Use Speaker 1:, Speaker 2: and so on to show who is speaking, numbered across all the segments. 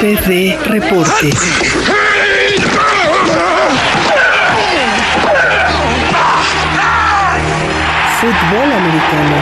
Speaker 1: SPD Reporte. Fútbol americano.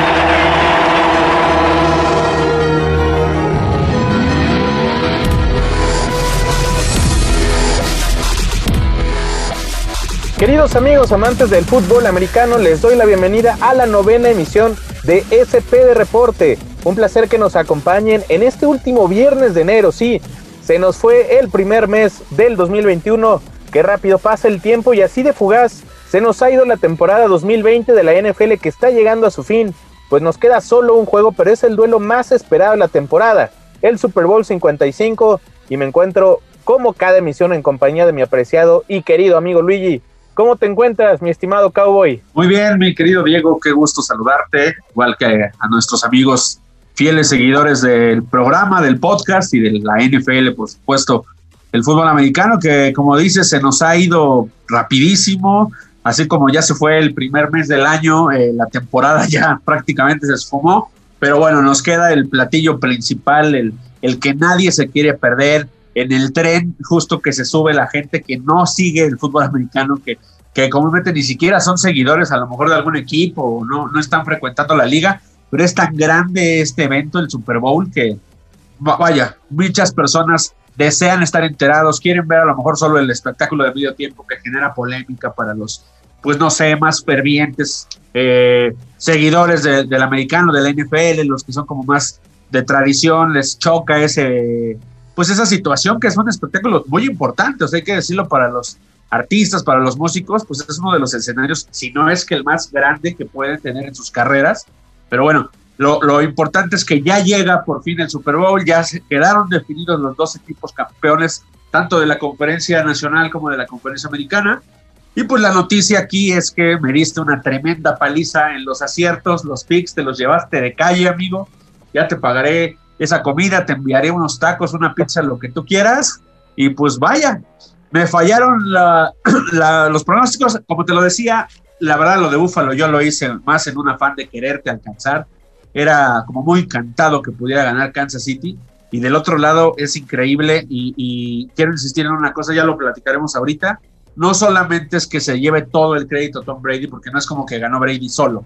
Speaker 2: Queridos amigos amantes del fútbol americano, les doy la bienvenida a la novena emisión de SPD Reporte. Un placer que nos acompañen en este último viernes de enero. Sí, se nos fue el primer mes del 2021. Qué rápido pasa el tiempo y así de fugaz se nos ha ido la temporada 2020 de la NFL que está llegando a su fin. Pues nos queda solo un juego, pero es el duelo más esperado de la temporada, el Super Bowl 55. Y me encuentro como cada emisión en compañía de mi apreciado y querido amigo Luigi. ¿Cómo te encuentras, mi estimado Cowboy?
Speaker 3: Muy bien, mi querido Diego, qué gusto saludarte, igual que a nuestros amigos fieles seguidores del programa, del podcast y de la NFL, por supuesto, el fútbol americano, que como dices, se nos ha ido rapidísimo, así como ya se fue el primer mes del año, eh, la temporada ya prácticamente se esfumó, pero bueno, nos queda el platillo principal, el, el que nadie se quiere perder, en el tren justo que se sube la gente que no sigue el fútbol americano, que, que comúnmente ni siquiera son seguidores a lo mejor de algún equipo o no, no están frecuentando la liga, pero es tan grande este evento, el Super Bowl, que vaya, muchas personas desean estar enterados, quieren ver a lo mejor solo el espectáculo de medio tiempo que genera polémica para los, pues no sé, más fervientes eh, seguidores del americano, de la NFL, los que son como más de tradición, les choca ese pues esa situación que es un espectáculo muy importante, o sea, hay que decirlo para los artistas, para los músicos, pues es uno de los escenarios, si no es que el más grande que pueden tener en sus carreras. Pero bueno, lo, importante es que ya llega por fin el Super Bowl, ya se quedaron definidos los dos equipos campeones, tanto de la conferencia nacional como de la conferencia americana. Y pues la noticia aquí es que me diste una tremenda paliza en los aciertos, los picks, te los llevaste de calle, amigo. Ya te pagaré esa comida, te enviaré unos tacos, una pizza, lo que tú quieras. Y pues vaya, me fallaron los pronósticos, como te lo decía, la verdad lo de Búfalo yo lo hice más en un afán de quererte alcanzar. Era como muy cantado que pudiera ganar Kansas City. Y del otro lado es increíble y, y quiero insistir en una cosa, ya lo platicaremos ahorita. No solamente es que se lleve todo el crédito Tom Brady, porque no es como que ganó Brady solo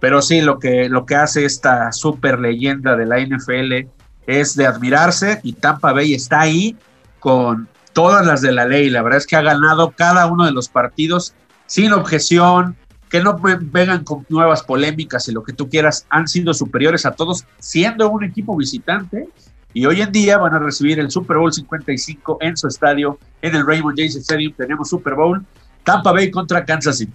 Speaker 3: pero sí, lo que, lo que hace esta super leyenda de la NFL es de admirarse y Tampa Bay está ahí con todas las de la ley. La verdad es que ha ganado cada uno de los partidos sin objeción, que no vengan con nuevas polémicas y lo que tú quieras, han sido superiores a todos siendo un equipo visitante y hoy en día van a recibir el Super Bowl 55 en su estadio, en el Raymond James Stadium tenemos Super Bowl, Tampa Bay contra Kansas City.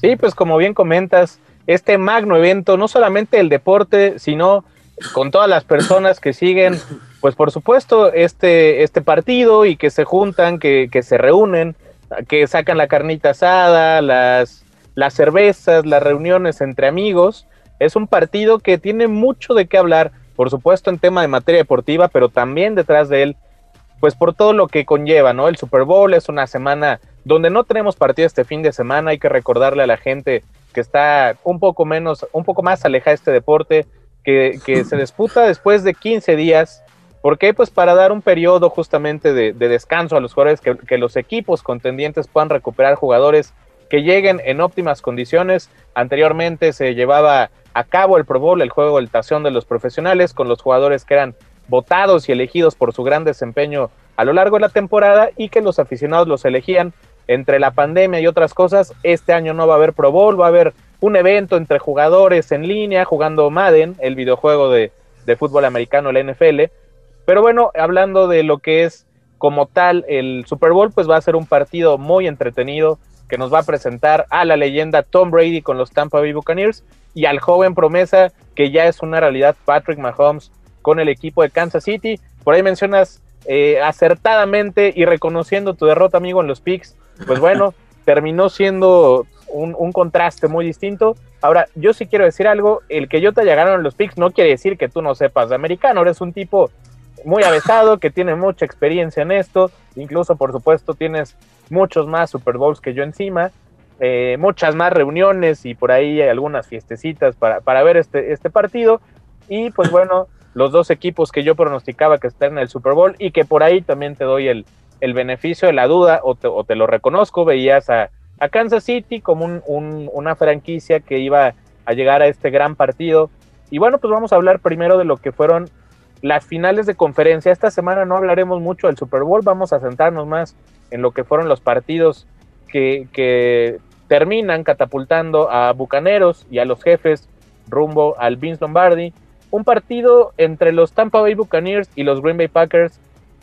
Speaker 2: Sí, pues como bien comentas, este magno evento, no solamente el deporte, sino con todas las personas que siguen, pues por supuesto, este, este partido y que se juntan, que, que se reúnen, que sacan la carnita asada, las, las cervezas, las reuniones entre amigos. Es un partido que tiene mucho de qué hablar, por supuesto en tema de materia deportiva, pero también detrás de él, pues por todo lo que conlleva, ¿no? El Super Bowl es una semana donde no tenemos partido este fin de semana, hay que recordarle a la gente que está un poco menos, un poco más alejada de este deporte, que, se disputa después de 15 días. ¿Por qué? Pues para dar un periodo justamente de, descanso a los jugadores, que, los equipos contendientes puedan recuperar jugadores que lleguen en óptimas condiciones. Anteriormente se llevaba a cabo el Pro Bowl, el juego del tazón de los profesionales, con los jugadores que eran votados y elegidos por su gran desempeño a lo largo de la temporada y que los aficionados los elegían entre la pandemia y otras cosas, este año no va a haber Pro Bowl, va a haber un evento entre jugadores en línea jugando Madden, el videojuego de, fútbol americano, la NFL. Pero bueno, hablando de lo que es como tal el Super Bowl, pues va a ser un partido muy entretenido que nos va a presentar a la leyenda Tom Brady con los Tampa Bay Buccaneers y al joven promesa que ya es una realidad Patrick Mahomes con el equipo de Kansas City. Por ahí mencionas eh, acertadamente y reconociendo tu derrota, amigo, en los picks pues bueno, terminó siendo un, contraste muy distinto. Ahora, yo sí quiero decir algo, el que yo te haya ganado en los picks no quiere decir que tú no sepas de americano, eres un tipo muy avesado, que tiene mucha experiencia en esto, incluso por supuesto tienes muchos más Super Bowls que yo encima, eh, muchas más reuniones y por ahí hay algunas fiestecitas para, para ver este, este partido. Y pues bueno, los dos equipos que yo pronosticaba que están en el Super Bowl y que por ahí también te doy el, el beneficio de la duda o te, lo reconozco, veías a, a Kansas City como un, una franquicia que iba a llegar a este gran partido. Y bueno, pues vamos a hablar primero de lo que fueron las finales de conferencia. Esta semana no hablaremos mucho del Super Bowl, vamos a centrarnos más en lo que fueron los partidos que, que terminan catapultando a Bucaneros y a los jefes rumbo al Vince Lombardi. Un partido entre los Tampa Bay Buccaneers y los Green Bay Packers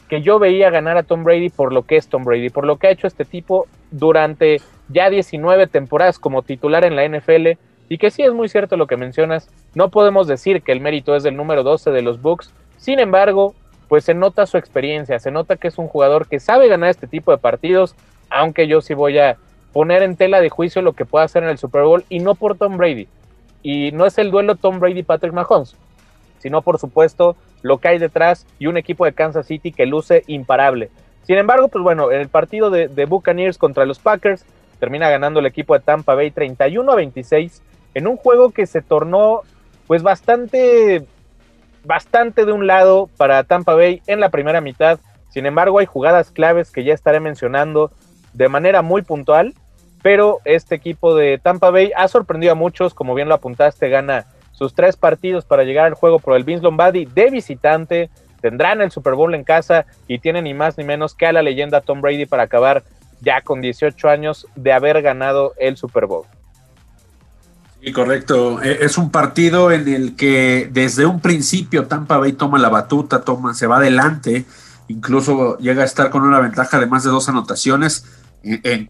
Speaker 2: que yo veía ganar a Tom Brady por lo que es Tom Brady, por lo que ha hecho este tipo durante ya 19 temporadas como titular en la NFL y que sí es muy cierto lo que mencionas, no podemos decir que el mérito es del número 12 de los Bucks, sin embargo, pues se nota su experiencia, se nota que es un jugador que sabe ganar este tipo de partidos, aunque yo sí voy a poner en tela de juicio lo que pueda hacer en el Super Bowl y no por Tom Brady. Y no es el duelo Tom Brady-Patrick Mahomes, sino por supuesto lo que hay detrás y un equipo de Kansas City que luce imparable. Sin embargo, pues bueno, en el partido de, de Buccaneers contra los Packers termina ganando el equipo de Tampa Bay 31 a 26 en un juego que se tornó pues bastante bastante de un lado para Tampa Bay en la primera mitad. Sin embargo, hay jugadas claves que ya estaré mencionando de manera muy puntual, pero este equipo de Tampa Bay ha sorprendido a muchos, como bien lo apuntaste, gana sus tres partidos para llegar al juego por el Vince Lombardi de visitante, tendrán el Super Bowl en casa y tienen ni más ni menos que a la leyenda Tom Brady para acabar ya con 18 años de haber ganado el Super Bowl.
Speaker 3: Correcto. E, es un partido en el que desde un principio Tampa Bay toma la batuta, toma, se va adelante, incluso llega a estar con una ventaja de más de dos anotaciones. En,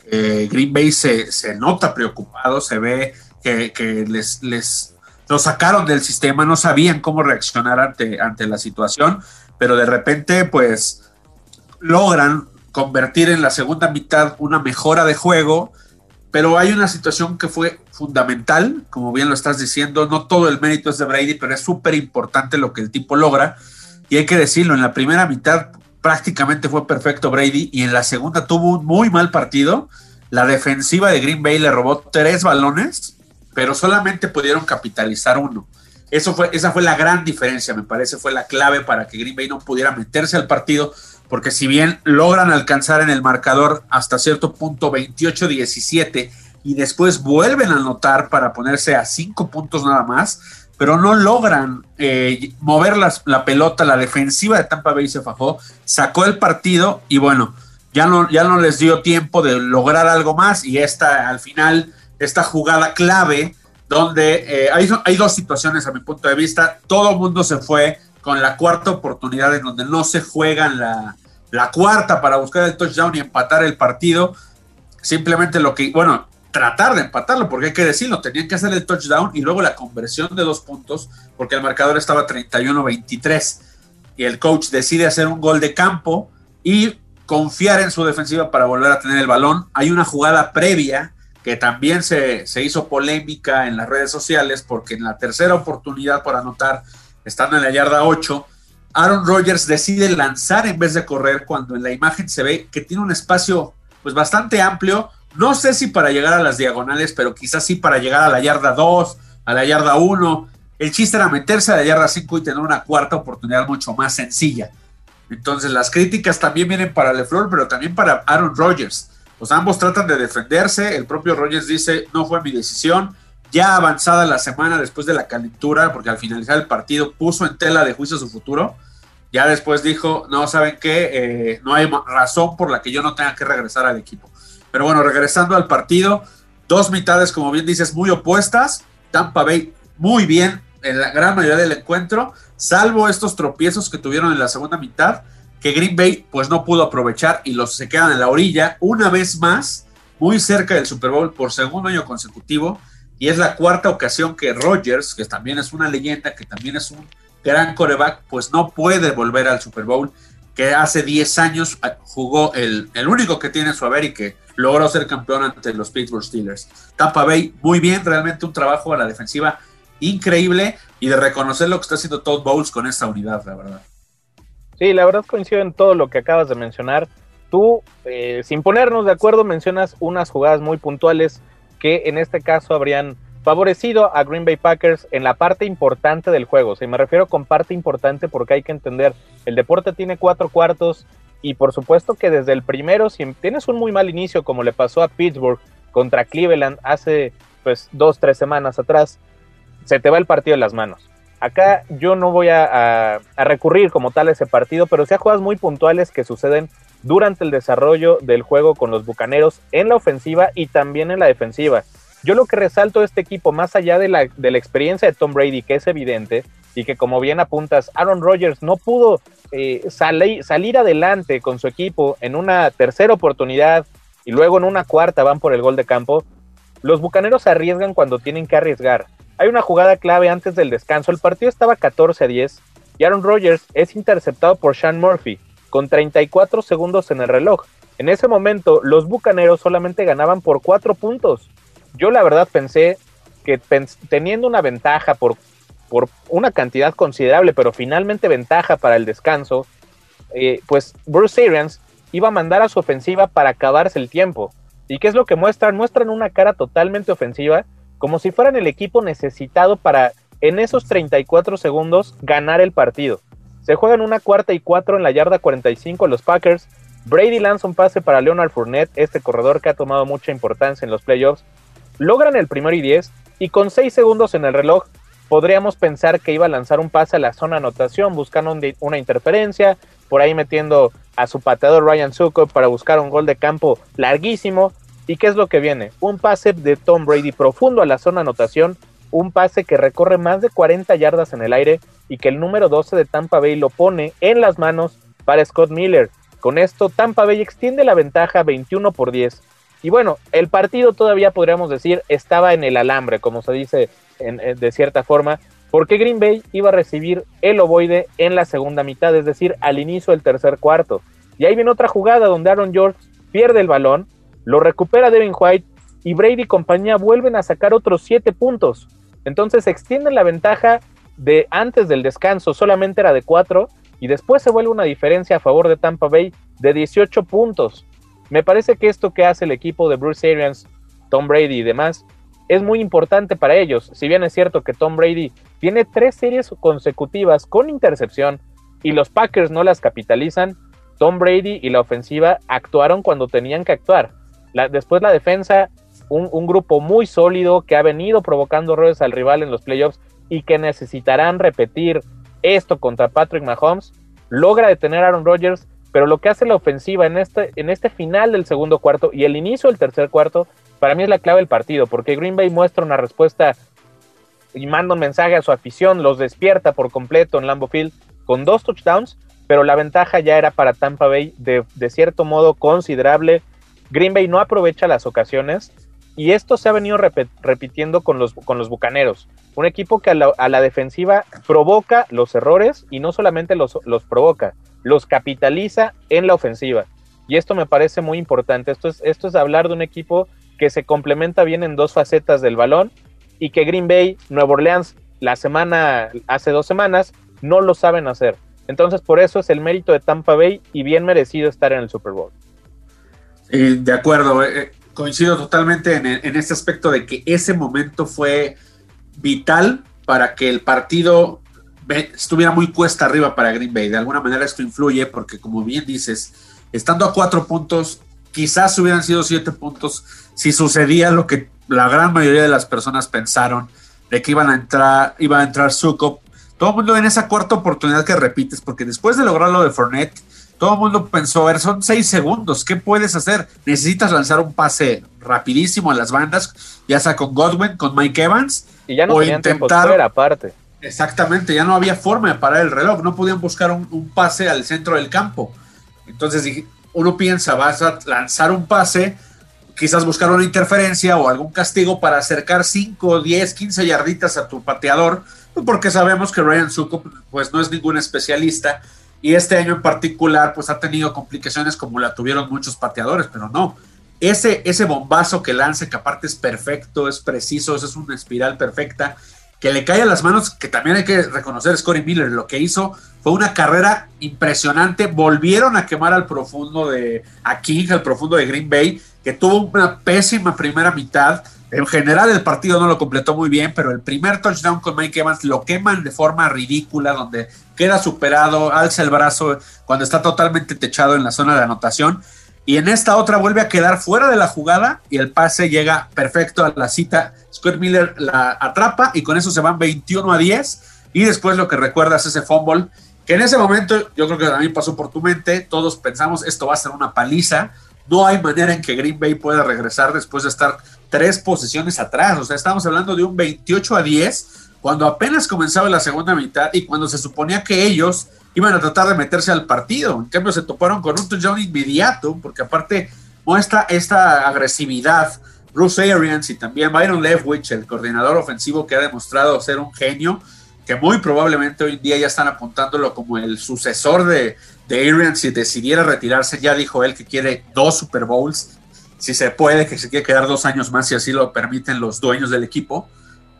Speaker 3: Green Bay se, nota preocupado, se ve que, les, les lo sacaron del sistema, no sabían cómo reaccionar ante, ante la situación, pero de repente pues logran convertir en la segunda mitad una mejora de juego, pero hay una situación que fue fundamental, como bien lo estás diciendo, no todo el mérito es de Brady, pero es súper importante lo que el tipo logra, y hay que decirlo, en la primera mitad prácticamente fue perfecto Brady, y en la segunda tuvo un muy mal partido, la defensiva de Green Bay le robó tres balones, pero solamente pudieron capitalizar uno. Eso fue, esa fue la gran diferencia, me parece, fue la clave para que Green Bay no pudiera meterse al partido, porque si bien logran alcanzar en el marcador hasta cierto punto 28-17 y después vuelven a anotar para ponerse a cinco puntos nada más, pero no logran eh, mover la pelota, la defensiva de Tampa Bay se fajó, sacó el partido y bueno, ya no, ya no les dio tiempo de lograr algo más y esta al final esta jugada clave donde eh, hay, hay, dos situaciones a mi punto de vista. Todo el mundo se fue con la cuarta oportunidad en donde no se juegan la, la cuarta para buscar el touchdown y empatar el partido. Simplemente lo que, bueno, tratar de empatarlo, porque hay que decirlo, tenían que hacer el touchdown y luego la conversión de dos puntos, porque el marcador estaba 31-23 y el coach decide hacer un gol de campo y confiar en su defensiva para volver a tener el balón. Hay una jugada previa que también se, hizo polémica en las redes sociales porque en la tercera oportunidad por anotar, estando en la yarda 8, Aaron Rodgers decide lanzar en vez de correr cuando en la imagen se ve que tiene un espacio pues bastante amplio, no sé si para llegar a las diagonales, pero quizás sí para llegar a la yarda 2, a la yarda 1. El chiste era meterse a la yarda 5 y tener una cuarta oportunidad mucho más sencilla. Entonces las críticas también vienen para LeFleur, pero también para Aaron Rodgers pues ambos tratan de defenderse. El propio Rogers dice, no fue mi decisión. Ya avanzada la semana después de la calentura, porque al finalizar el partido puso en tela de juicio su futuro. Ya después dijo, no, ¿saben qué? Eh, no hay razón por la que yo no tenga que regresar al equipo. Pero bueno, regresando al partido, dos mitades, como bien dices, muy opuestas. Tampa Bay muy bien en la gran mayoría del encuentro, salvo estos tropiezos que tuvieron en la segunda mitad que Green Bay pues no pudo aprovechar y los se quedan en la orilla una vez más, muy cerca del Super Bowl por segundo año consecutivo y es la cuarta ocasión que Rodgers, que también es una leyenda, que también es un gran coreback, pues no puede volver al Super Bowl, que hace 10 años ah, jugó el, el único que tiene su haber y que logró ser campeón ante los Pittsburgh Steelers. Tampa Bay, muy bien, realmente un trabajo a la defensiva increíble y de reconocer lo que está haciendo Todd Bowles con esta unidad, la verdad.
Speaker 2: Sí, la verdad coincido en todo lo que acabas de mencionar. Tú, eh, sin ponernos de acuerdo, mencionas unas jugadas muy puntuales que en este caso habrían favorecido a Green Bay Packers en la parte importante del juego. Si me refiero con parte importante porque hay que entender, el deporte tiene cuatro cuartos y por supuesto que desde el primero, si tienes un muy mal inicio como le pasó a Pittsburgh contra Cleveland hace pues dos, tres semanas atrás, se te va el partido en las manos. Acá yo no voy a, recurrir como tal a ese partido, pero sí a jugadas muy puntuales que suceden durante el desarrollo del juego con los Bucaneros en la ofensiva y también en la defensiva. Yo lo que resalto de este equipo, más allá de la, experiencia de Tom Brady, que es evidente, y que como bien apuntas, Aaron Rodgers no pudo eh, salir adelante con su equipo en una tercera oportunidad y luego en una cuarta van por el gol de campo, los Bucaneros arriesgan cuando tienen que arriesgar. Hay una jugada clave antes del descanso, el partido estaba 14 a 10 y Aaron Rodgers es interceptado por Sean Murphy con 34 segundos en el reloj. En ese momento los Bucaneros solamente ganaban por 4 puntos. Yo la verdad pensé que teniendo una ventaja por, por una cantidad considerable, pero finalmente ventaja para el descanso, eh, pues Bruce Arians iba a mandar a su ofensiva para acabarse el tiempo. ¿Y qué es lo que muestran? Muestran una cara totalmente ofensiva, como si fueran el equipo necesitado para en esos 34 segundos ganar el partido. Se juegan una cuarta y cuatro en la yarda 45 los Packers. Brady lanza un pase para Leonard Fournette, este corredor que ha tomado mucha importancia en los playoffs. Logran el primero y 10 y con 6 segundos en el reloj podríamos pensar que iba a lanzar un pase a la zona anotación buscando una interferencia, por ahí metiendo a su pateador Ryan Succo para buscar un gol de campo larguísimo. ¿Y qué es lo que viene? Un pase de Tom Brady profundo a la zona anotación, un pase que recorre más de 40 yardas en el aire y que el número 12 de Tampa Bay lo pone en las manos para Scott Miller. Con esto, Tampa Bay extiende la ventaja 21 por 10. Y bueno, el partido todavía podríamos decir estaba en el alambre, como se dice de cierta forma, porque Green Bay iba a recibir el ovoide en la segunda mitad, es decir, al inicio del tercer cuarto. Y ahí viene otra jugada donde Aaron George pierde el balón, lo recupera Devin White y Brady y compañía vuelven a sacar otros 7 puntos. Entonces extienden la ventaja de antes del descanso solamente era de 4 y después se vuelve una diferencia a favor de Tampa Bay de 18 puntos. Me parece que esto que hace el equipo de Bruce Arians, Tom Brady y demás es muy importante para ellos. Si bien es cierto que Tom Brady tiene tres series consecutivas con intercepción y los Packers no las capitalizan, Tom Brady y la ofensiva actuaron cuando tenían que actuar. después la defensa, un, un, grupo muy sólido que ha venido provocando errores al rival en los playoffs y que necesitarán repetir esto contra Patrick Mahomes, logra detener a Aaron Rodgers, pero lo que hace la ofensiva en este, en este final del segundo cuarto y el inicio del tercer cuarto, para mí es la clave del partido, porque Green Bay muestra una respuesta y manda un mensaje a su afición, los despierta por completo en Lambeau Field con dos touchdowns, pero la ventaja ya era para Tampa Bay de, de cierto modo considerable. Green Bay no aprovecha las ocasiones y esto se ha venido repitiendo con los, con los Bucaneros. Un equipo que a la, defensiva provoca los errores y no solamente los, los, provoca, los capitaliza en la ofensiva. Y esto me parece muy importante. Esto es, esto es hablar de un equipo que se complementa bien en dos facetas del balón y que Green Bay, Nueva Orleans, la semana, hace dos semanas, no lo saben hacer. Entonces, por eso es el mérito de Tampa Bay y bien merecido estar en el Super Bowl.
Speaker 3: de acuerdo. Eh, eh, coincido totalmente en, este aspecto de que ese momento fue vital para que el partido estuviera muy cuesta arriba para Green Bay. De alguna manera esto influye porque, como bien dices, estando a cuatro puntos, quizás hubieran sido siete puntos si sucedía lo que la gran mayoría de las personas pensaron de que iban a entrar, iba a entrar Suco. Todo el mundo en esa cuarta oportunidad que repites, porque después de lograr lo de Fournette, todo el mundo pensó, a ver, son seis segundos, ¿qué puedes hacer? Necesitas lanzar un pase rapidísimo a las bandas, ya sea con Godwin, con Mike Evans,
Speaker 2: y ya no o intentar aparte.
Speaker 3: Exactamente, ya no había forma de parar el reloj, no podían buscar un, pase al centro del campo. Entonces uno piensa, vas a lanzar un pase, quizás buscar una interferencia o algún castigo para acercar 5, 10, 15 yarditas a tu pateador, porque sabemos que Ryan Suko pues no es ningún especialista y este año en particular, pues ha tenido complicaciones como la tuvieron muchos pateadores, pero no. Ese, ese bombazo que lanza, que aparte es perfecto, es preciso, es una espiral perfecta, que le cae a las manos, que también hay que reconocer Scotty Miller, lo que hizo fue una carrera impresionante. Volvieron a quemar al profundo de a King, al profundo de Green Bay, que tuvo una pésima primera mitad, En general el partido no lo completó muy bien, pero el primer touchdown con Mike Evans lo queman de forma ridícula, donde queda superado, alza el brazo cuando está totalmente techado en la zona de anotación. Y en esta otra vuelve a quedar fuera de la jugada y el pase llega perfecto a la cita. Scott Miller la atrapa y con eso se van 21 a 10. Y después lo que recuerdas es ese fumble, que en ese momento yo creo que también pasó por tu mente. Todos pensamos esto va a ser una paliza. No hay manera en que Green Bay pueda regresar después de estar tres posiciones atrás. O sea, estamos hablando de un 28 a 10 cuando apenas comenzaba la segunda mitad y cuando se suponía que ellos iban a tratar de meterse al partido. En cambio, se toparon con un touchdown inmediato, porque aparte muestra esta agresividad. Bruce Arians y también Byron Leftwich, el coordinador ofensivo que ha demostrado ser un genio, que muy probablemente hoy en día ya están apuntándolo como el sucesor de, de Arians si decidiera retirarse. Ya dijo él que quiere dos Super Bowls si se puede, que se quiere quedar dos años más si así lo permiten los dueños del equipo.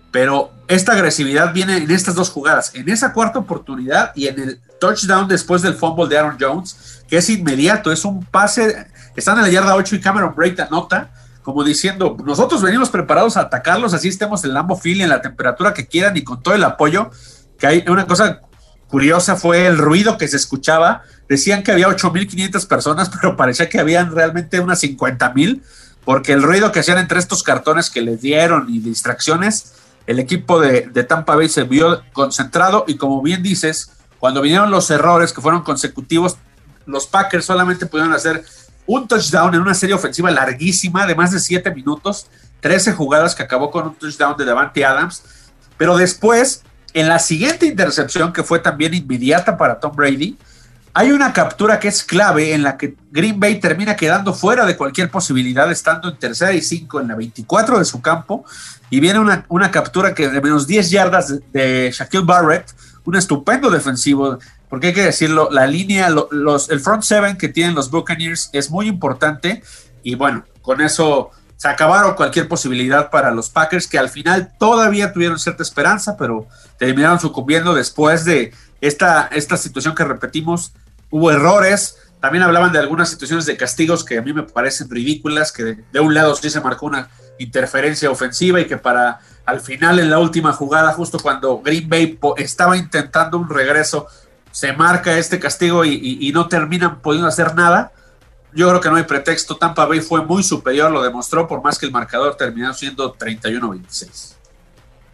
Speaker 3: Pero esta agresividad viene en estas dos jugadas, en esa cuarta oportunidad y en el touchdown después del fumble de Aaron Jones, que es inmediato, es un pase, están en la yarda 8 y Cameron Break anota, como diciendo, nosotros venimos preparados a atacarlos, así estemos en Lambo Field, en la temperatura que quieran y con todo el apoyo, que hay una cosa curiosa fue el ruido que se escuchaba. Decían que había 8.500 personas, pero parecía que habían realmente unas 50.000, porque el ruido que hacían entre estos cartones que les dieron y distracciones, el equipo de, Tampa Bay se vio concentrado y como bien dices, cuando vinieron los errores que fueron consecutivos, los Packers solamente pudieron hacer un touchdown en una serie ofensiva larguísima de más de 7 minutos, 13 jugadas que acabó con un touchdown de Davante Adams, pero después en la siguiente intercepción, que fue también inmediata para Tom Brady, hay una captura que es clave en la que Green Bay termina quedando fuera de cualquier posibilidad, estando en tercera y cinco en la 24 de su campo, y viene una, una captura que de menos 10 yardas de, Shaquille Barrett, un estupendo defensivo, porque hay que decirlo, la línea, los, el front seven que tienen los Buccaneers es muy importante, y bueno, con eso se acabaron cualquier posibilidad para los Packers, que al final todavía tuvieron cierta esperanza, pero terminaron sucumbiendo después de esta, esta situación que repetimos. Hubo errores, también hablaban de algunas situaciones de castigos que a mí me parecen ridículas, que de, un lado sí se marcó una interferencia ofensiva y que para al final en la última jugada, justo cuando Green Bay estaba intentando un regreso, se marca este castigo y, no terminan pudiendo hacer nada yo creo que no hay pretexto. Tampa Bay fue muy superior, lo demostró, por más que el marcador terminó siendo 31-26.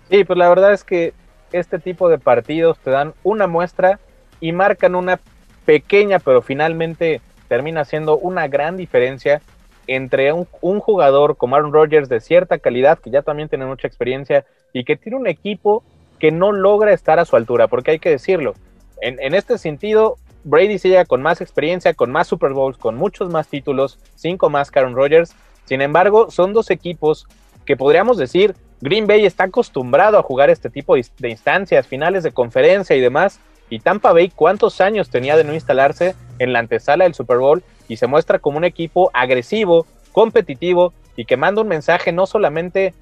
Speaker 2: Sí, pues la verdad es que este tipo de partidos te dan una muestra y marcan una pequeña, pero finalmente termina siendo una gran diferencia entre un, jugador como Aaron Rodgers de cierta calidad, que ya también tiene mucha experiencia, y que tiene un equipo que no logra estar a su altura, porque hay que decirlo. En, este sentido, Brady se llega con más experiencia, con más Super Bowls, con muchos más títulos, cinco más Karen Rodgers. Sin embargo, son dos equipos que podríamos decir, Green Bay está acostumbrado a jugar este tipo de instancias, finales de conferencia y demás. Y Tampa Bay, ¿cuántos años tenía de no instalarse en la antesala del Super Bowl? Y se muestra como un equipo agresivo, competitivo y que manda un mensaje no solamente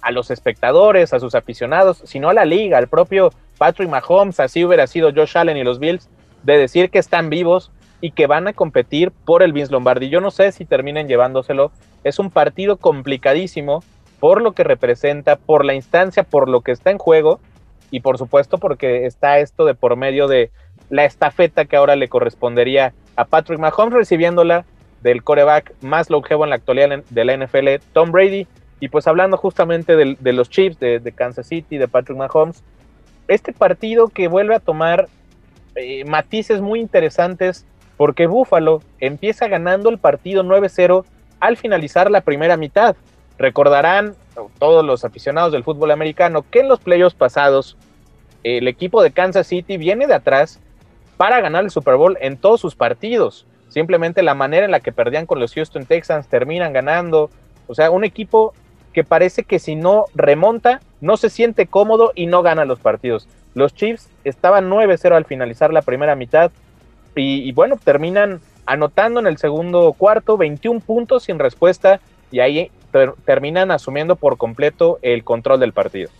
Speaker 2: a los espectadores, a sus aficionados, sino a la liga, al propio Patrick Mahomes, así hubiera sido Josh Allen y los Bills, de decir que están vivos y que van a competir por el Vince Lombardi. Yo no sé si terminen llevándoselo. Es un partido complicadísimo por lo que representa, por la instancia, por lo que está en juego y por supuesto porque está esto de por medio de la estafeta que ahora le correspondería a Patrick Mahomes recibiéndola del coreback más longevo en la actualidad de la NFL, Tom Brady. Y pues hablando justamente de, los Chiefs, de, Kansas City, de Patrick Mahomes, este partido que vuelve a tomar eh, matices muy interesantes porque Buffalo empieza ganando el partido 9-0 al finalizar la primera mitad. Recordarán todos los aficionados del fútbol americano que en los playoffs pasados el equipo de Kansas City viene de atrás para ganar el Super Bowl en todos sus partidos. Simplemente la manera en la que perdían con los Houston Texans terminan ganando. O sea, un equipo que parece que si no remonta, no se siente cómodo y no gana los partidos. Los Chiefs estaban 9-0 al finalizar la primera mitad y, bueno, terminan anotando en el segundo cuarto 21 puntos sin respuesta y ahí terminan asumiendo por completo el control del partido.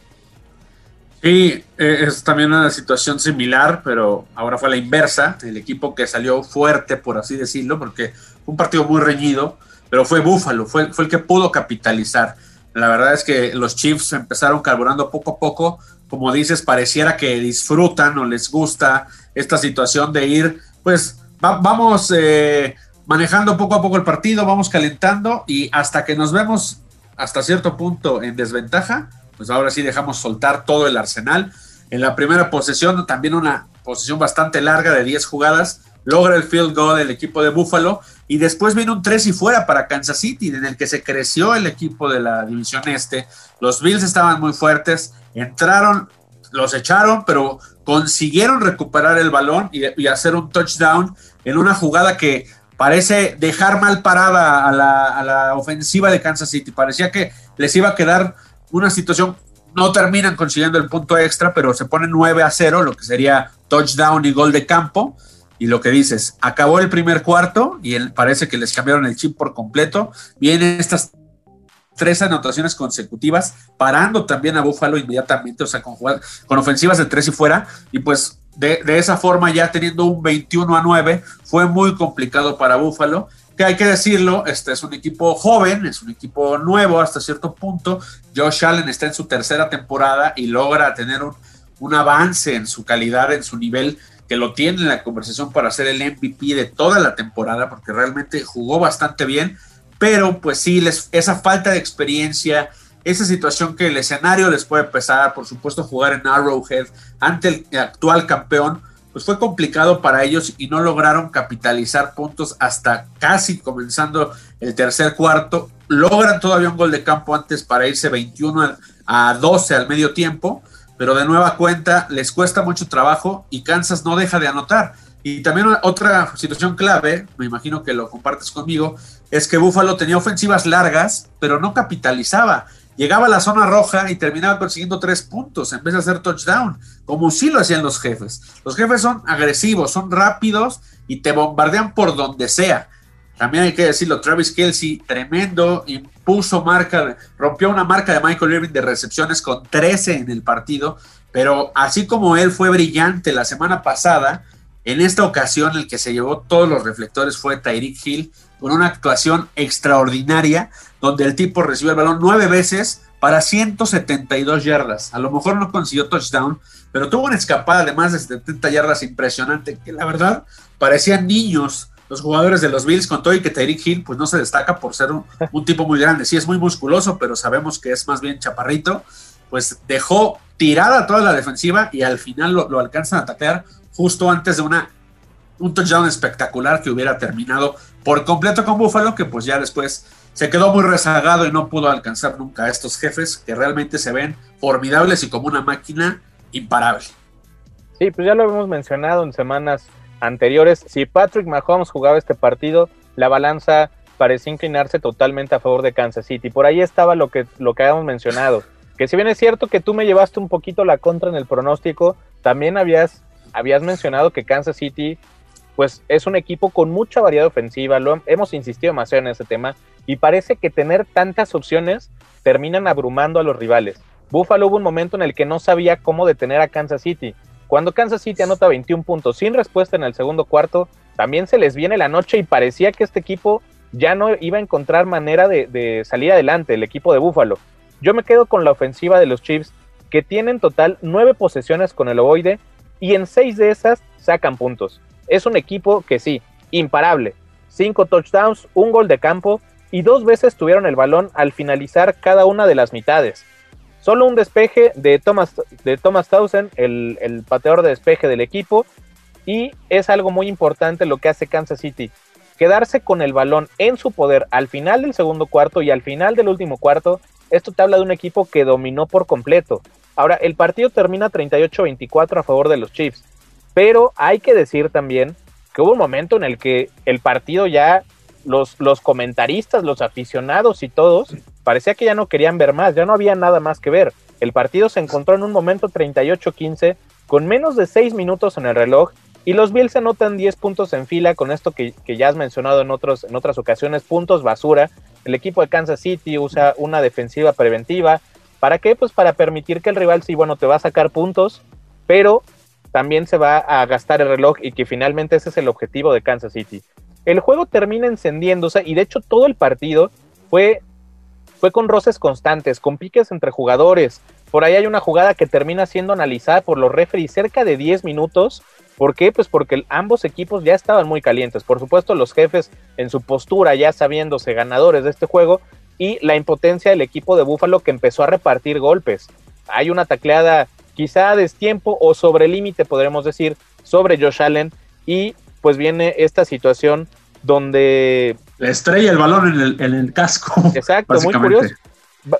Speaker 3: Sí, eh, es también una situación similar, pero ahora fue la inversa, el equipo que salió fuerte, por así decirlo, porque fue un partido muy reñido, pero fue Búfalo, fue, fue el que pudo capitalizar. La verdad es que los Chiefs empezaron carburando poco a poco. Como dices, pareciera que disfrutan o les gusta esta situación de ir, pues vamos eh, manejando poco a poco el partido, vamos calentando y hasta que nos vemos hasta cierto punto en desventaja, pues ahora sí dejamos soltar todo el arsenal. En la primera posesión, también una posesión bastante larga de 10 jugadas, logra el field goal del equipo de Buffalo y después viene un 3 y fuera para Kansas City, en el que se creció el equipo de la división este. Los Bills estaban muy fuertes, entraron, los echaron, pero consiguieron recuperar el balón y, hacer un touchdown en una jugada que parece dejar mal parada a la, a la ofensiva de Kansas City. Parecía que les iba a quedar una situación no terminan consiguiendo el punto extra, pero se pone 9 a 0, lo que sería touchdown y gol de campo. Y lo que dices, acabó el primer cuarto y parece que les cambiaron el chip por completo. Vienen estas tres anotaciones consecutivas, parando también a Buffalo inmediatamente, o sea, con, con ofensivas de tres y fuera. Y pues de, esa forma, ya teniendo un 21 a 9, fue muy complicado para Buffalo que hay que decirlo, este es un equipo joven, es un equipo nuevo hasta cierto punto. Josh Allen está en su tercera temporada y logra tener un, un avance en su calidad, en su nivel, que lo tiene en la conversación para ser el MVP de toda la temporada, porque realmente jugó bastante bien, pero pues sí, les, esa falta de experiencia, esa situación que el escenario les puede pesar, por supuesto jugar en Arrowhead ante el actual campeón, pues fue complicado para ellos y no lograron capitalizar puntos hasta casi comenzando el tercer cuarto. Logran todavía un gol de campo antes para irse 21 a 12 al medio tiempo, pero de nueva cuenta les cuesta mucho trabajo y Kansas no deja de anotar. Y también otra situación clave, me imagino que lo compartes conmigo, es que Buffalo tenía ofensivas largas, pero no capitalizaba llegaba a la zona roja y terminaba consiguiendo tres puntos en vez de hacer touchdown, como sí lo hacían los jefes. Los jefes son agresivos, son rápidos y te bombardean por donde sea. También hay que decirlo, Travis Kelsey, tremendo, impuso marca, rompió una marca de Michael Irving de recepciones con 13 en el partido, pero así como él fue brillante la semana pasada, en esta ocasión el que se llevó todos los reflectores fue Tyreek Hill, con una actuación extraordinaria, donde el tipo recibió el balón nueve veces para 172 yardas. A lo mejor no consiguió touchdown, pero tuvo una escapada de más de 70 yardas impresionante, que la verdad parecían niños los jugadores de los Bills, con todo y que Tyreek Hill pues no se destaca por ser un, tipo muy grande. Sí es muy musculoso, pero sabemos que es más bien chaparrito. Pues dejó tirada toda la defensiva y al final lo, lo alcanzan a atacar justo antes de una un touchdown espectacular que hubiera terminado por completo con Buffalo, que pues ya después se quedó muy rezagado y no pudo alcanzar nunca a estos jefes que realmente se ven formidables y como una máquina imparable.
Speaker 2: Sí, pues ya lo hemos mencionado en semanas anteriores. Si Patrick Mahomes jugaba este partido, la balanza parecía inclinarse totalmente a favor de Kansas City. Por ahí estaba lo que, lo que habíamos mencionado. Que si bien es cierto que tú me llevaste un poquito la contra en el pronóstico, también habías, habías mencionado que Kansas City pues es un equipo con mucha variedad ofensiva, lo hemos insistido demasiado en ese tema, y parece que tener tantas opciones terminan abrumando a los rivales. Buffalo hubo un momento en el que no sabía cómo detener a Kansas City. Cuando Kansas City anota 21 puntos sin respuesta en el segundo cuarto, también se les viene la noche y parecía que este equipo ya no iba a encontrar manera de, de salir adelante, el equipo de Buffalo. Yo me quedo con la ofensiva de los Chiefs, que tienen total nueve posesiones con el ovoide y en seis de esas sacan puntos. Es un equipo que sí, imparable. Cinco touchdowns, un gol de campo y dos veces tuvieron el balón al finalizar cada una de las mitades. Solo un despeje de Thomas, de Thomas Townsend, el, el pateador de despeje del equipo, y es algo muy importante lo que hace Kansas City. Quedarse con el balón en su poder al final del segundo cuarto y al final del último cuarto, esto te habla de un equipo que dominó por completo. Ahora, el partido termina 38-24 a favor de los Chiefs. Pero hay que decir también que hubo un momento en el que el partido ya, los, los comentaristas, los aficionados y todos, parecía que ya no querían ver más, ya no había nada más que ver. El partido se encontró en un momento 38-15 con menos de 6 minutos en el reloj y los Bills anotan 10 puntos en fila con esto que, ya has mencionado en, otros, en otras ocasiones, puntos basura. El equipo de Kansas City usa una defensiva preventiva. ¿Para qué? Pues para permitir que el rival sí, bueno, te va a sacar puntos, pero también se va a gastar el reloj y que finalmente ese es el objetivo de Kansas City. El juego termina encendiéndose y de hecho todo el partido fue, fue con roces constantes, con piques entre jugadores. Por ahí hay una jugada que termina siendo analizada por los referees cerca de 10 minutos. ¿Por qué? Pues porque ambos equipos ya estaban muy calientes. Por supuesto, los jefes en su postura, ya sabiéndose ganadores de este juego, y la impotencia del equipo de Búfalo que empezó a repartir golpes. Hay una tacleada quizá a destiempo o sobre límite, podremos decir, sobre Josh Allen, y pues viene esta situación donde...
Speaker 3: Le estrella el balón en el, en el casco.
Speaker 2: Exacto, muy curioso.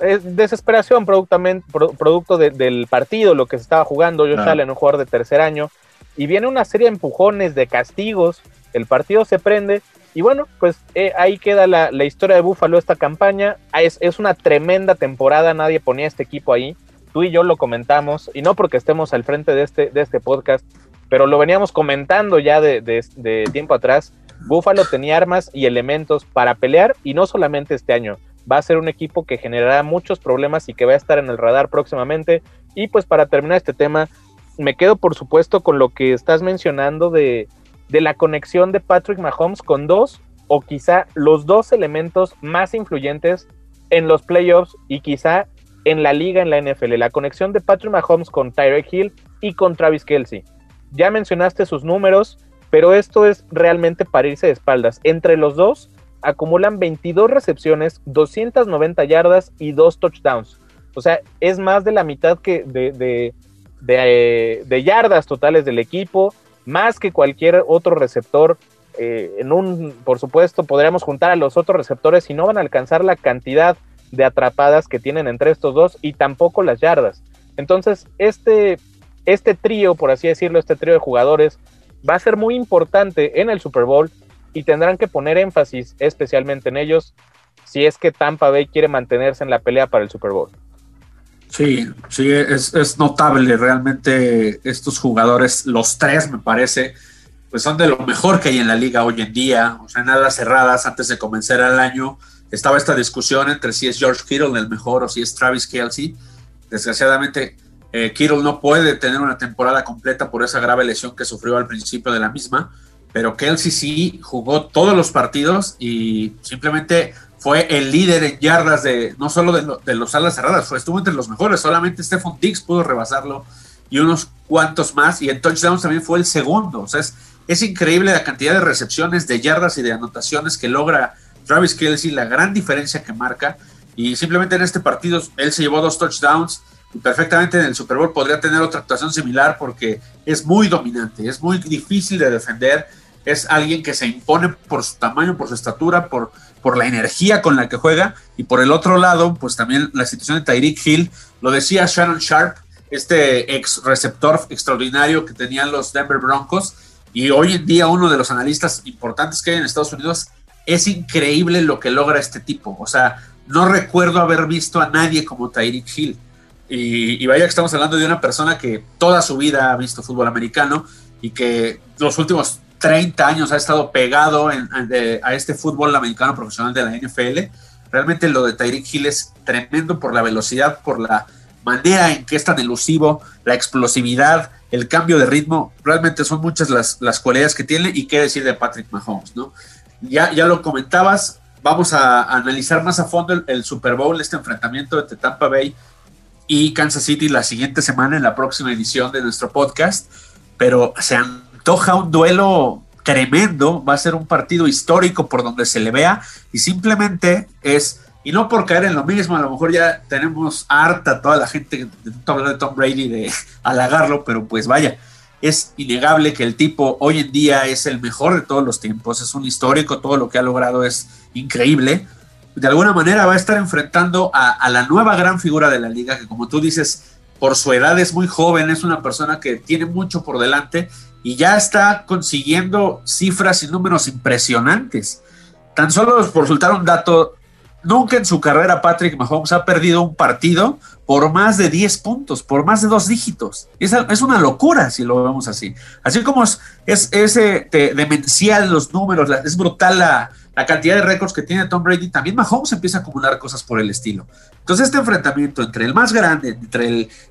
Speaker 2: Es desesperación producto del partido, lo que se estaba jugando Josh Allen, un jugador de tercer año, y viene una serie de empujones, de castigos, el partido se prende, y bueno, pues eh, ahí queda la, historia de Búfalo esta campaña, ah, es, es una tremenda temporada, nadie ponía este equipo ahí, tú y yo lo comentamos, y no porque estemos al frente de este, de este podcast, pero lo veníamos comentando ya de, de, tiempo atrás. Buffalo tenía armas y elementos para pelear y no solamente este año. Va a ser un equipo que generará muchos problemas y que va a estar en el radar próximamente. Y pues para terminar este tema, me quedo por supuesto con lo que estás mencionando de, de la conexión de Patrick Mahomes con dos o quizá los dos elementos más influyentes en los playoffs y quizá en la liga en la NFL. La conexión de Patrick Mahomes con Tyreek Hill y con Travis Kelsey. Ya mencionaste sus números, pero esto es realmente para irse de espaldas. Entre los dos acumulan 22 recepciones, 290 yardas y dos touchdowns. O sea, es más de la mitad que de, de, de, eh, yardas totales del equipo, más que cualquier otro receptor. Eh, en un, por supuesto, podríamos juntar a los otros receptores y no van a alcanzar la cantidad de atrapadas que tienen entre estos dos y tampoco las yardas. Entonces, este este trío, por así decirlo, este trío de jugadores va a ser muy importante en el Super Bowl y tendrán que poner énfasis especialmente en ellos si es que Tampa Bay quiere mantenerse en la pelea para el Super Bowl.
Speaker 3: Sí, sí, es, notable realmente estos jugadores, los tres me parece, pues son de lo mejor que hay en la liga hoy en día, o sea, nada cerradas antes de comenzar el año. Estaba esta discusión entre si es George Kittle el mejor o si es Travis Kelsey. Desgraciadamente, eh, Kittle no puede tener una temporada completa por esa grave lesión que sufrió al principio de la misma, pero Kelsey sí jugó todos los partidos y simplemente fue el líder en yardas de no solo de, los alas cerradas, fue, estuvo entre los mejores, solamente Stephon Diggs pudo rebasarlo y unos cuantos más, y en touchdowns también fue el segundo, o sea, es, es increíble la cantidad de recepciones, de yardas y de anotaciones que logra Travis Kelsey, la gran diferencia que marca, y simplemente en este partido él se llevó dos touchdowns, perfectamente en el Super Bowl podría tener otra actuación similar porque es muy dominante, es muy difícil de defender, es alguien que se impone por su tamaño, por su estatura, por, por la energía con la que juega. Y por el otro lado, pues también la situación de Tyreek Hill, lo decía Shannon Sharp, este ex receptor extraordinario que tenían los Denver Broncos. Y hoy en día uno de los analistas importantes que hay en Estados Unidos, es increíble lo que logra este tipo, o sea, no recuerdo haber visto a nadie como Tyreek Hill y, vaya que estamos hablando de una persona que toda su vida ha visto fútbol americano y que los últimos 30 años ha estado pegado a este fútbol americano profesional de la NFL. Realmente lo de Tyreek Hill es tremendo por la velocidad, por la manera en que es tan elusivo, la explosividad, el cambio de ritmo. Realmente son muchas las, las cualidades que tiene y qué decir de Patrick Mahomes, ¿no? Ya, ya lo comentabas, vamos a, analizar más a fondo el, Super Bowl, este enfrentamiento entre Tampa Bay y Kansas City la siguiente semana en la próxima edición de nuestro podcast. Pero se antoja un duelo tremendo, va a ser un partido histórico por donde se le vea y simplemente es, y no por caer en lo mismo, a lo mejor ya tenemos harta toda la gente de de Tom Brady de halagarlo, pero pues vaya, es innegable que el tipo hoy en día es el mejor de todos los tiempos, es un histórico, todo lo que ha logrado es increíble de alguna manera va a estar enfrentando a, la nueva gran figura de la liga, que como tú dices, por su edad es muy joven, es una persona que tiene mucho por delante y ya está consiguiendo cifras y números impresionantes. Tan solo por soltar un dato, nunca en su carrera Patrick Mahomes ha perdido un partido por más de 10 puntos, por más de dos dígitos. Es, es una locura si lo vemos así. Así como es, es, eh, demencial los números, es brutal la, cantidad de récords que tiene Tom Brady, también Mahomes empieza a acumular cosas por el estilo. Entonces este enfrentamiento entre el más grande, entre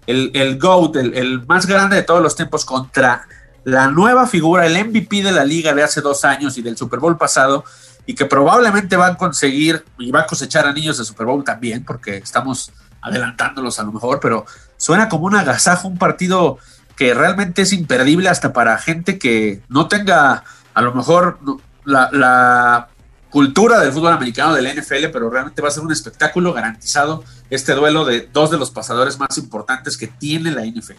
Speaker 3: el, el GOAT, el, más grande de todos los tiempos contra la nueva figura, el MVP de la liga de hace dos años y del Super Bowl pasado, y que probablemente van a conseguir y va a cosechar a niños de Super Bowl también, porque estamos adelantándolos a lo mejor, pero suena como un agasajo, un partido que realmente es imperdible hasta para gente que no tenga a lo mejor la, la cultura del fútbol americano del NFL, pero realmente va a ser un espectáculo garantizado este duelo de dos de los pasadores más importantes que tiene la NFL.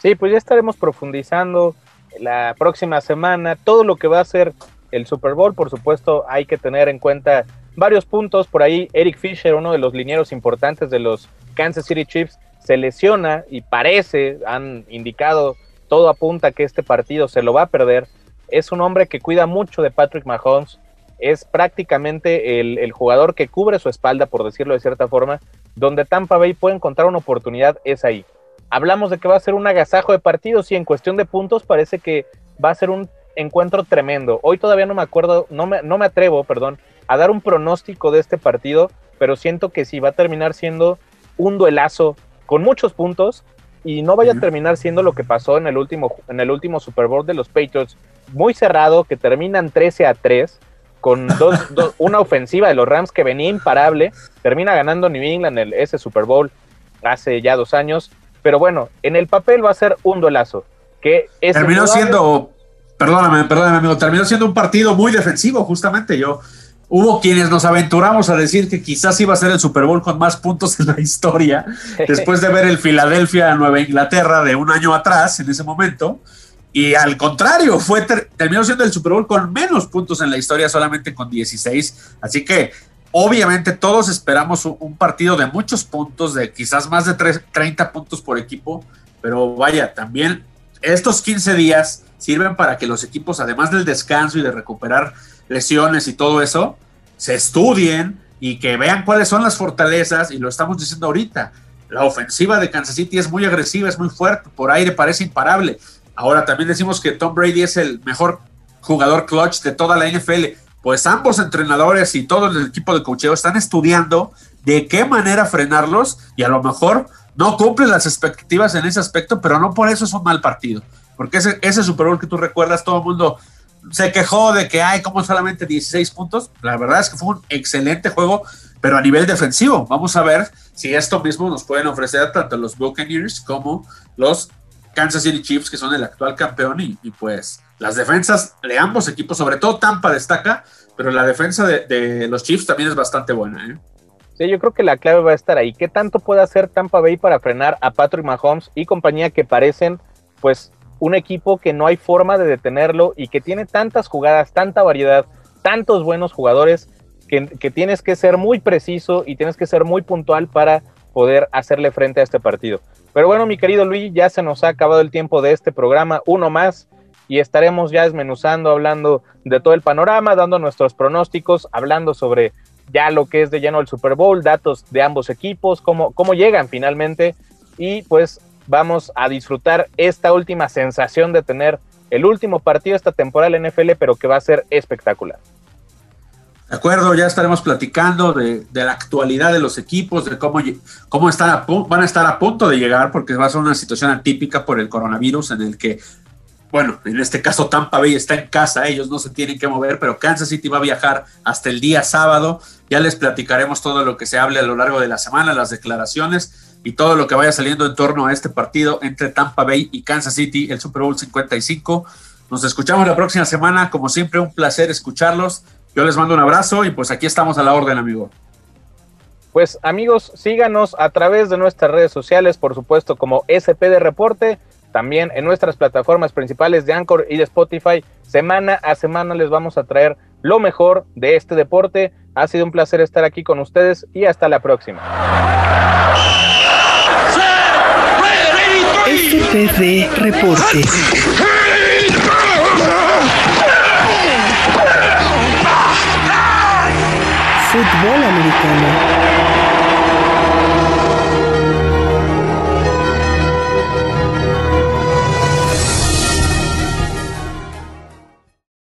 Speaker 2: Sí, pues ya estaremos profundizando la próxima semana todo lo que va a ser el Super Bowl. Por supuesto, hay que tener en cuenta varios puntos. Por ahí, Eric Fisher, uno de los linieros importantes de los Kansas City Chiefs, se lesiona y parece, han indicado, todo apunta que este partido se lo va a perder. Es un hombre que cuida mucho de Patrick Mahomes. Es prácticamente el, el jugador que cubre su espalda, por decirlo de cierta forma. Donde Tampa Bay puede encontrar una oportunidad es ahí hablamos de que va a ser un agasajo de partidos y en cuestión de puntos parece que va a ser un encuentro tremendo. Hoy todavía no me acuerdo, no me, no me atrevo, perdón, a dar un pronóstico de este partido, pero siento que sí va a terminar siendo un duelazo con muchos puntos y no vaya a terminar siendo lo que pasó en el último en el último Super Bowl de los Patriots, muy cerrado que terminan 13 a 3 con dos, una ofensiva de los Rams que venía imparable, termina ganando New England el, ese Super Bowl hace ya dos años pero bueno, en el papel va a ser un duelazo. Que
Speaker 3: terminó siendo, perdóname, perdóname, amigo, terminó siendo un partido muy defensivo, justamente. Yo, hubo quienes nos aventuramos a decir que quizás iba a ser el Super Bowl con más puntos en la historia, después de ver el Filadelfia Nueva Inglaterra de un año atrás, en ese momento. Y al contrario, fue terminó siendo el Super Bowl con menos puntos en la historia, solamente con 16. Así que Obviamente todos esperamos un, partido de muchos puntos, de quizás más de 30 puntos por equipo, pero vaya, también estos 15 días sirven para que los equipos, además del descanso y de recuperar lesiones y todo eso, se estudien y que vean cuáles son las fortalezas, y lo estamos diciendo ahorita. La ofensiva de Kansas City es muy agresiva, es muy fuerte, por aire parece imparable. Ahora también decimos que Tom Brady es el mejor jugador clutch de toda la NFL pues ambos entrenadores y todo el equipo de cocheo están estudiando de qué manera frenarlos y a lo mejor no cumplen las expectativas en ese aspecto, pero no por eso es un mal partido. Porque ese, ese Super Bowl que tú recuerdas, todo el mundo se quejó de que hay como solamente 16 puntos. La verdad es que fue un excelente juego, pero a nivel defensivo. Vamos a ver si esto mismo nos pueden ofrecer tanto los Buccaneers como los Kansas City Chiefs, que son el actual campeón, y, pues las defensas de ambos equipos, sobre todo Tampa destaca, pero la defensa de, los Chiefs también es bastante buena. ¿eh?
Speaker 2: Yo creo que la clave va a estar ahí. ¿Qué tanto puede hacer Tampa Bay para frenar a Patrick Mahomes y compañía que parecen, pues, un equipo que no hay forma de detenerlo y que tiene tantas jugadas, tanta variedad, tantos buenos jugadores, que, que tienes que ser muy preciso y tienes que ser muy puntual para poder hacerle frente a este partido. Pero bueno, mi querido Luis, ya se nos ha acabado el tiempo de este programa, uno más, y estaremos ya desmenuzando, hablando de todo el panorama, dando nuestros pronósticos, hablando sobre ya lo que es de lleno el Super Bowl, datos de ambos equipos, cómo, cómo llegan finalmente, y pues vamos a disfrutar esta última sensación de tener el último partido esta temporada en NFL, pero que va a ser espectacular.
Speaker 3: De acuerdo, ya estaremos platicando de, la actualidad de los equipos, de cómo, cómo están van a estar a punto de llegar, porque va a ser una situación atípica por el coronavirus en el que, bueno, en este caso Tampa Bay está en casa, ellos no se tienen que mover, pero Kansas City va a viajar hasta el día sábado. Ya les platicaremos todo lo que se hable a lo largo de la semana, las declaraciones y todo lo que vaya saliendo en torno a este partido entre Tampa Bay y Kansas City, el Super Bowl 55. Nos escuchamos la próxima semana, como siempre, un placer escucharlos. Yo les mando un abrazo y pues aquí estamos a la orden, amigo.
Speaker 2: Pues amigos, síganos a través de nuestras redes sociales, por supuesto como SPD Reporte, también en nuestras plataformas principales de Anchor y de Spotify. Semana a semana les vamos a traer lo mejor de este deporte. Ha sido un placer estar aquí con ustedes y hasta la próxima.
Speaker 1: Reporte. Fútbol americano.